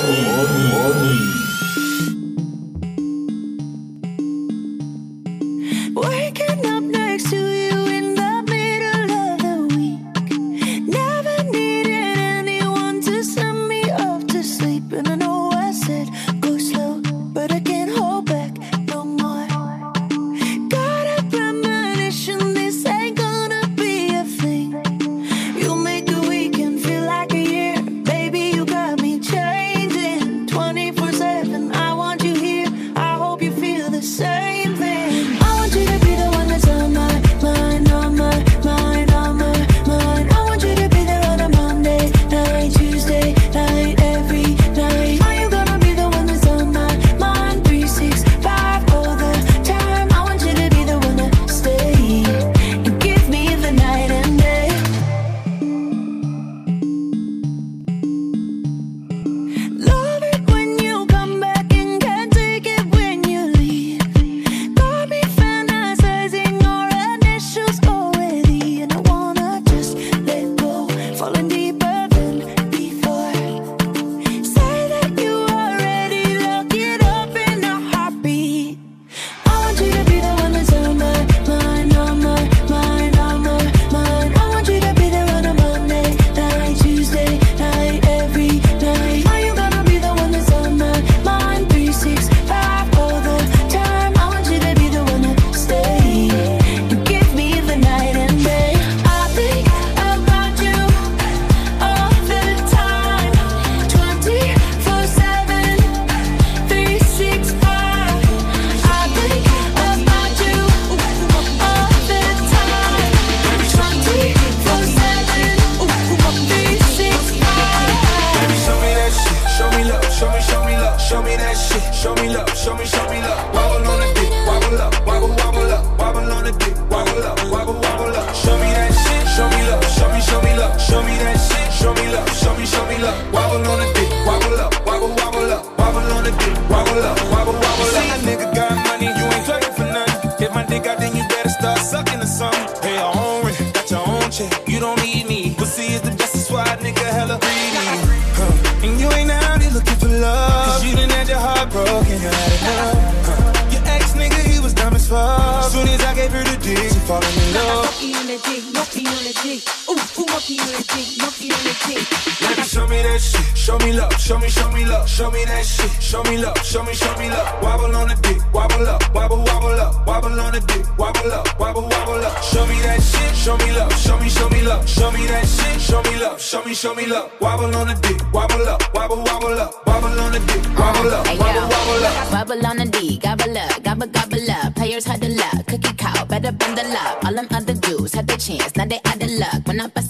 Oni, Oni, Oni. you don't need me. Pussy is the best, that's why nigga hella greedy. Huh. And you ain't out here looking for love. Cause you done had your heart broken, you had enough. Huh. Your ex nigga, he was dumb as fuck. Soon as I gave her the dick, she falling in love. No apology, no apology. Monkey on the dick, monkey on the dick. Show me that shit, show me love, show me, show me love, show me that shit, show me love, show me, show me love. Wobble on the dick, wobble up, wobble, wobble up, wobble on the dick, wobble up, wobble, wobble up. Show me that shit, show me love, show me, show me love, show me that shit, show me love, show me, show me love. Wobble on the dick, wobble up, wobble, wobble up, wobble on the dick, wobble up, wobble, wobble up. Wobble on the dick, gobble up, gobble, gobble up. Now they out of luck. When I bust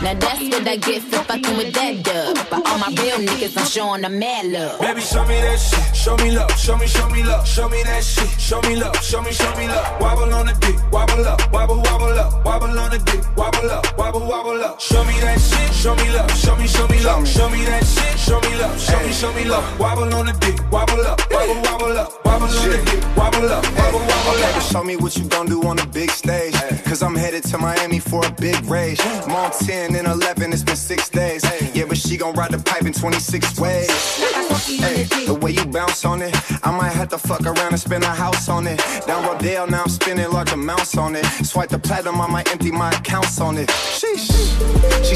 the next would I get flipped up with that dub but all my real niggas I'm showing the mad love. Baby, show me that shit. Show me love. Show me, show me love. Show me that shit. Show me love. Show me, show me love. Wobble on the dick. Wobble up. Wobble, wobble up. Wobble on the dick. Wobble up. Wobble, wobble up. Show me that shit. Show me love. Show me, show me love. Show me that shit. Show me love. Show me, show me love. Wobble on the dick. Wobble up. Wobble, wobble up. Wobble on the dick. Wobble up. Wobble, wobble up. Show me what you gon' do on the big stage. Cause I'm headed to Miami for a big race. Mom 10 and 11, it's been six days. Yeah, but she gon' ride the pipe in 26 ways. Hey, the way you bounce on it, I might have to fuck around and spend a house on it. Down Rodeo, now I'm spending large amounts on it. Swipe the platinum, I might empty my accounts on it. Sheesh.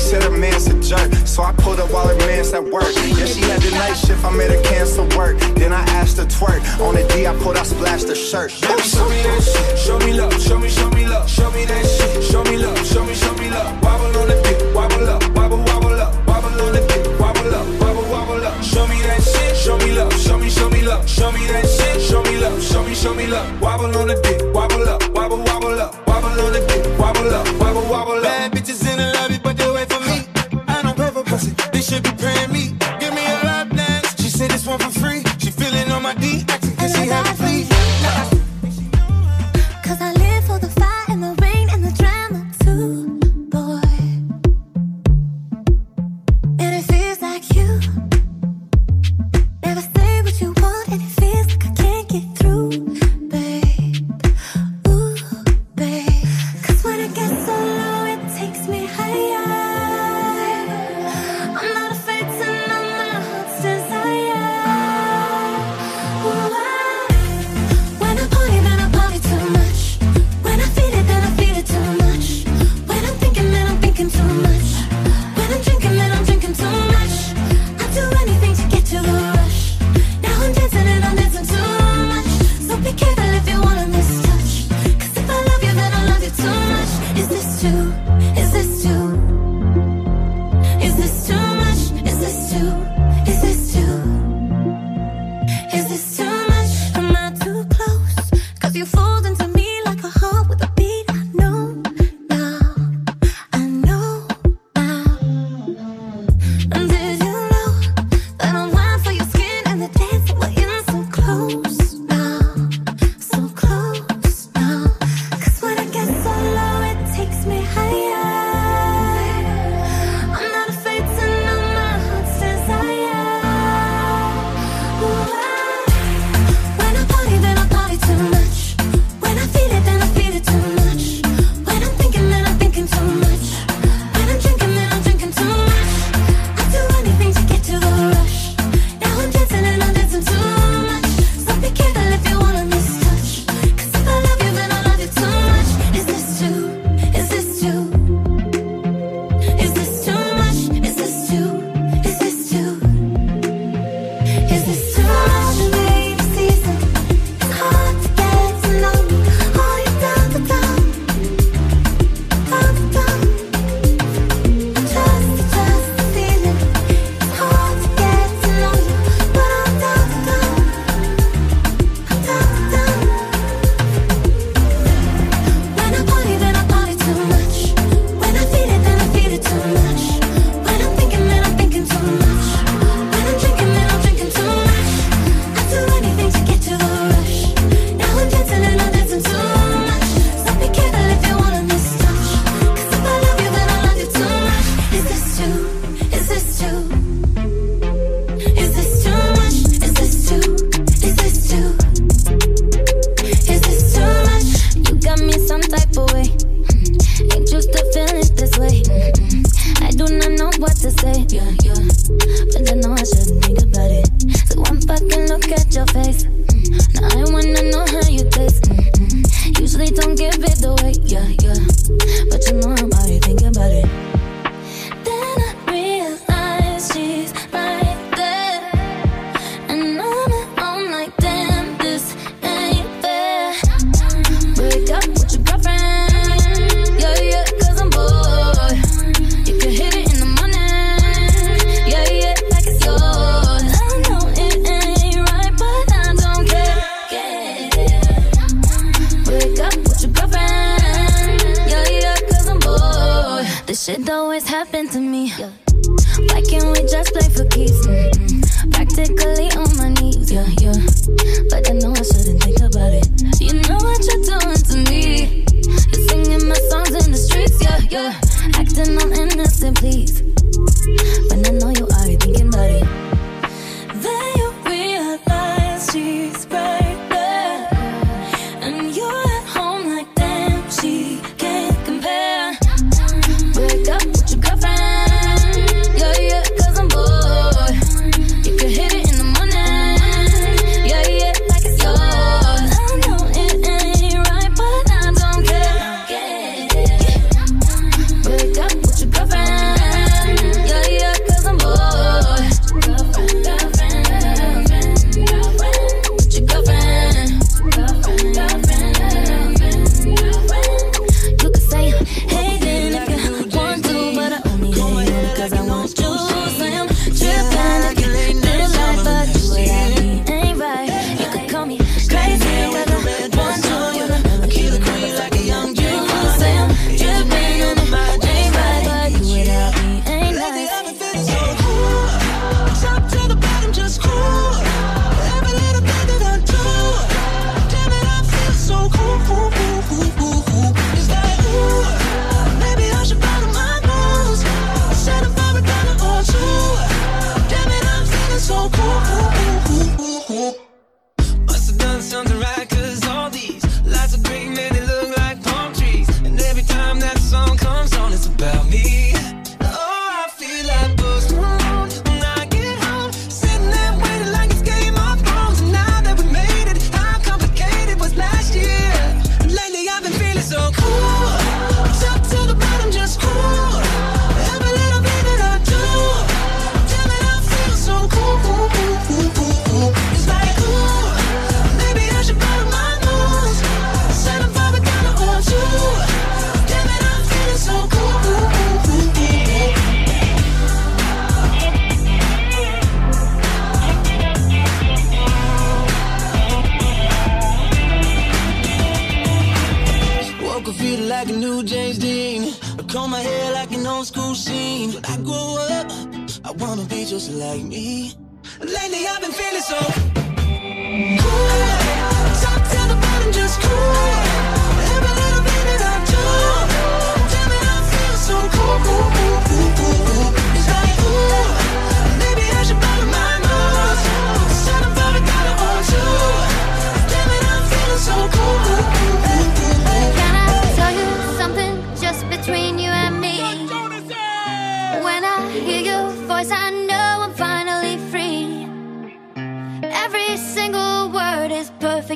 Said her man's a jerk, so I pulled up while her man's at work. Yeah, she had the night shift, I made her cancel work. Then I asked her twerk. On the D, I pulled out, splashed her shirt. Show me that shit. Show me love. Show me, show me love. Show me that shit. Show me love. Show me, show me love. Wobble on the dick. Wobble up. Wobble, wobble up. Wobble on the dick. Wobble up. Wobble, wobble up. Show me that shit. Show me love. Show me, show me love. Show me that shit. Show me love. Show me, show me love. Wobble on the dick. Wobble up. This shit always happened to me. Why can't we just play for keeps? Mm-hmm. Practically on my knees, yeah, yeah. But I know I shouldn't think about it. You know what you're doing to me. You're singing my songs in the streets, yeah, yeah. Acting on innocent, please. When I know you already thinking about it. They When I grow up, I wanna be just like me. Lately I've been feeling so cool. Top to the bottom, just cool.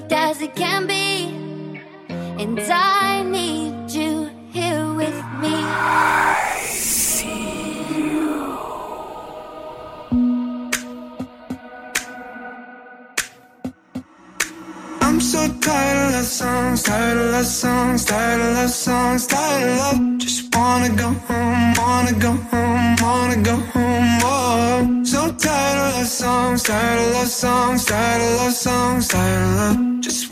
perfect as it can be. And I need you here with me. I see you. I'm so tired of love songs, tired of love songs, tired of love songs, tired of love. Just wanna go home, wanna go home, wanna go home. Oh, so tired of love songs, tired of love songs, tired of love songs, tired of love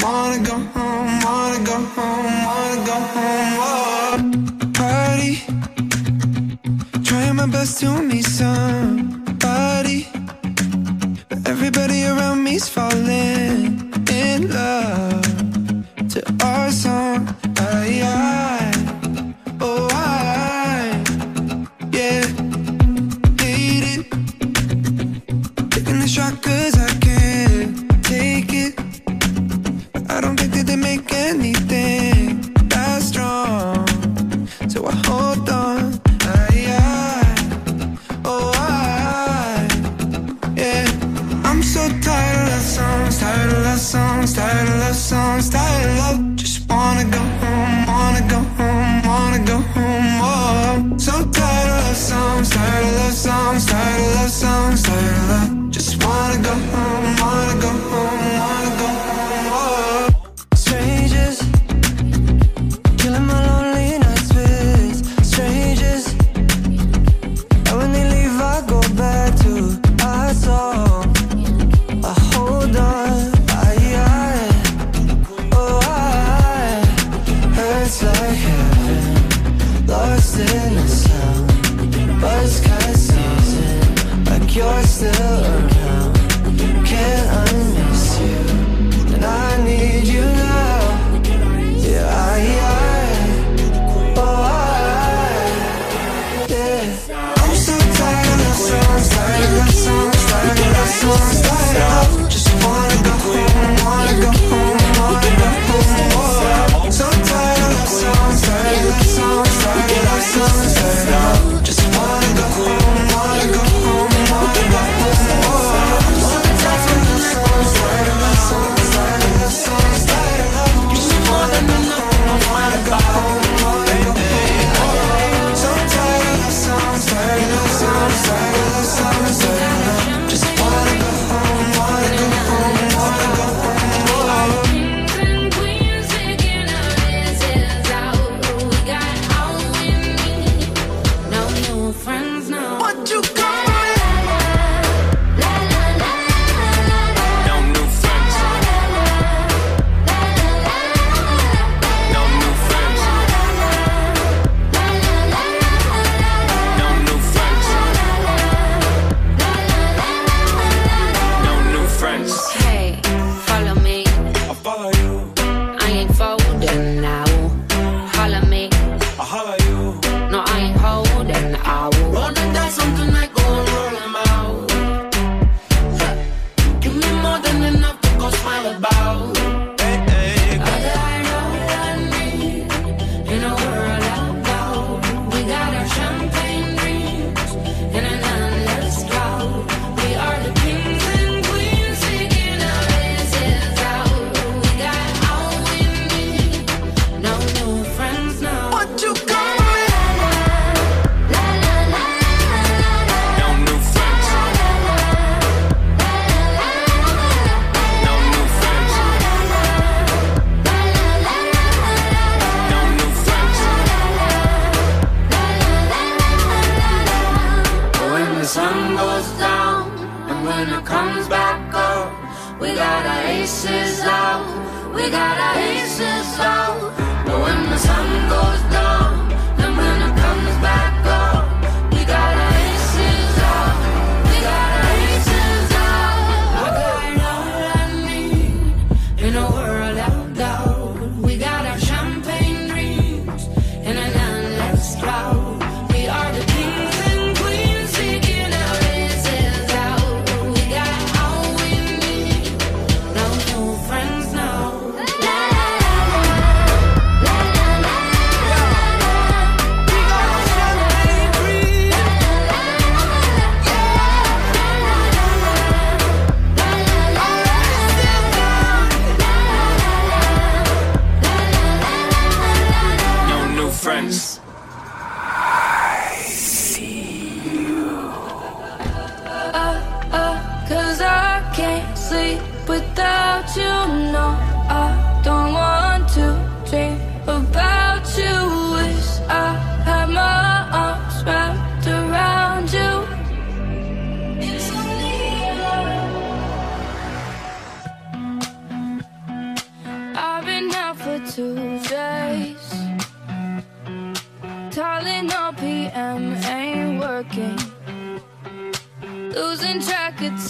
wanna go home, wanna go home, wanna go home. Whoa. Party, trying my best to meet somebody, but everybody around me's falling. you're still around. Can I miss you. And I need you now. Yeah, I, I Oh, I Yeah. I'm so tired of love songs Tired of love songs Tired of love songs Tired of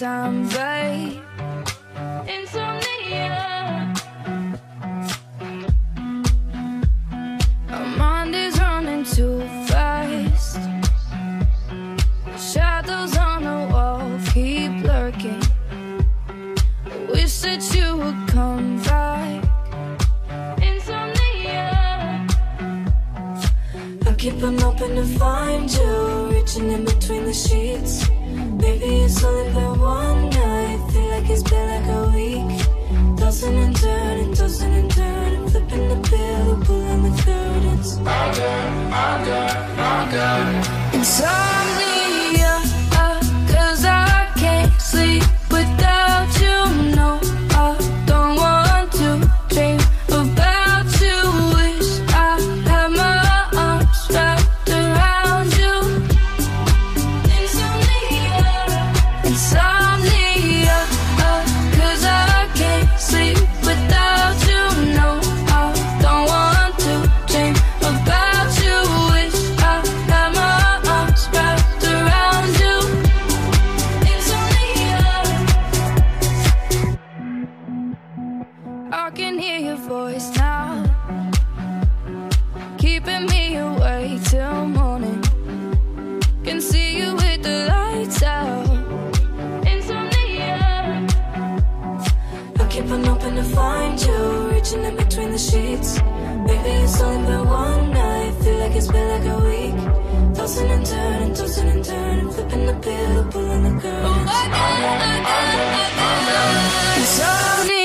time, sheets. Maybe it's only been one night, feel like it's been like a week. Tossing and turning, tossing and turning, flipping the pillow, pulling the curtains. I got, I got, I got. Insomnia, I can hear your voice now, keeping me awake till morning. Can see you with the lights out. Insomnia. I keep on hoping to find you, reaching in between the sheets. Maybe it's only been one night, feel like it's been like a week. Tossing and turning, tossing and turning, flipping the pillow, pulling the curtains. Oh, Insomnia,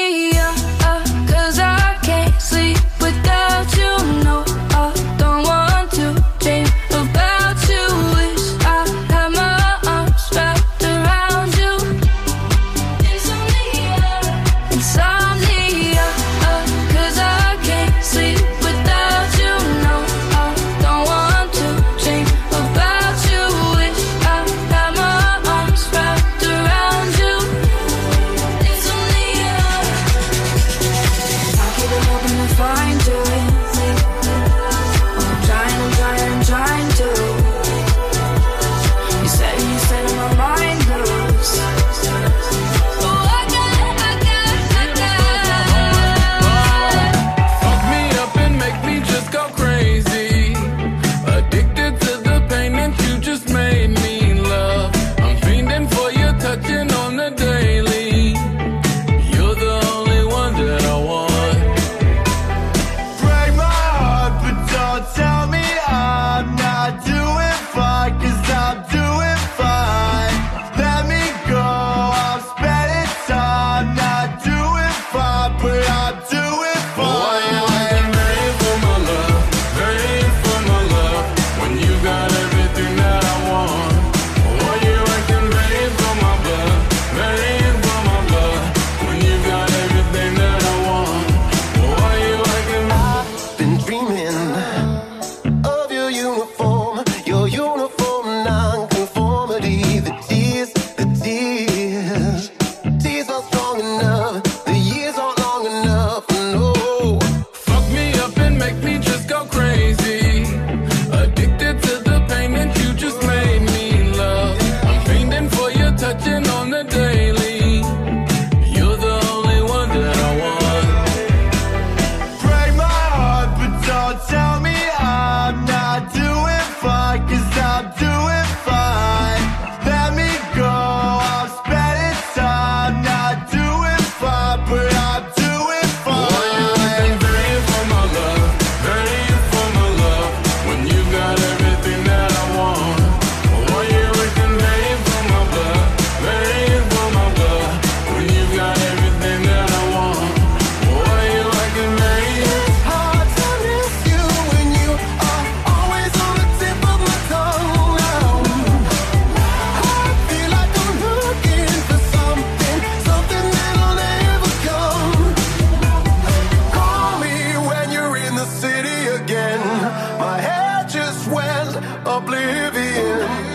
you.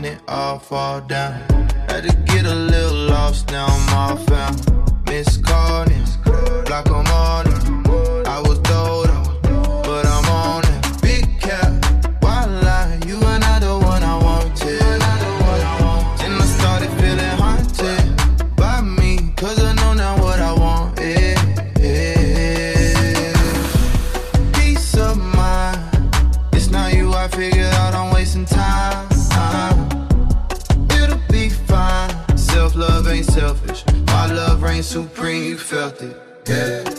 when it all fall down. Had to get a little lost, now I'm all found. Miss Carden, block them all down. fertig. Yeah.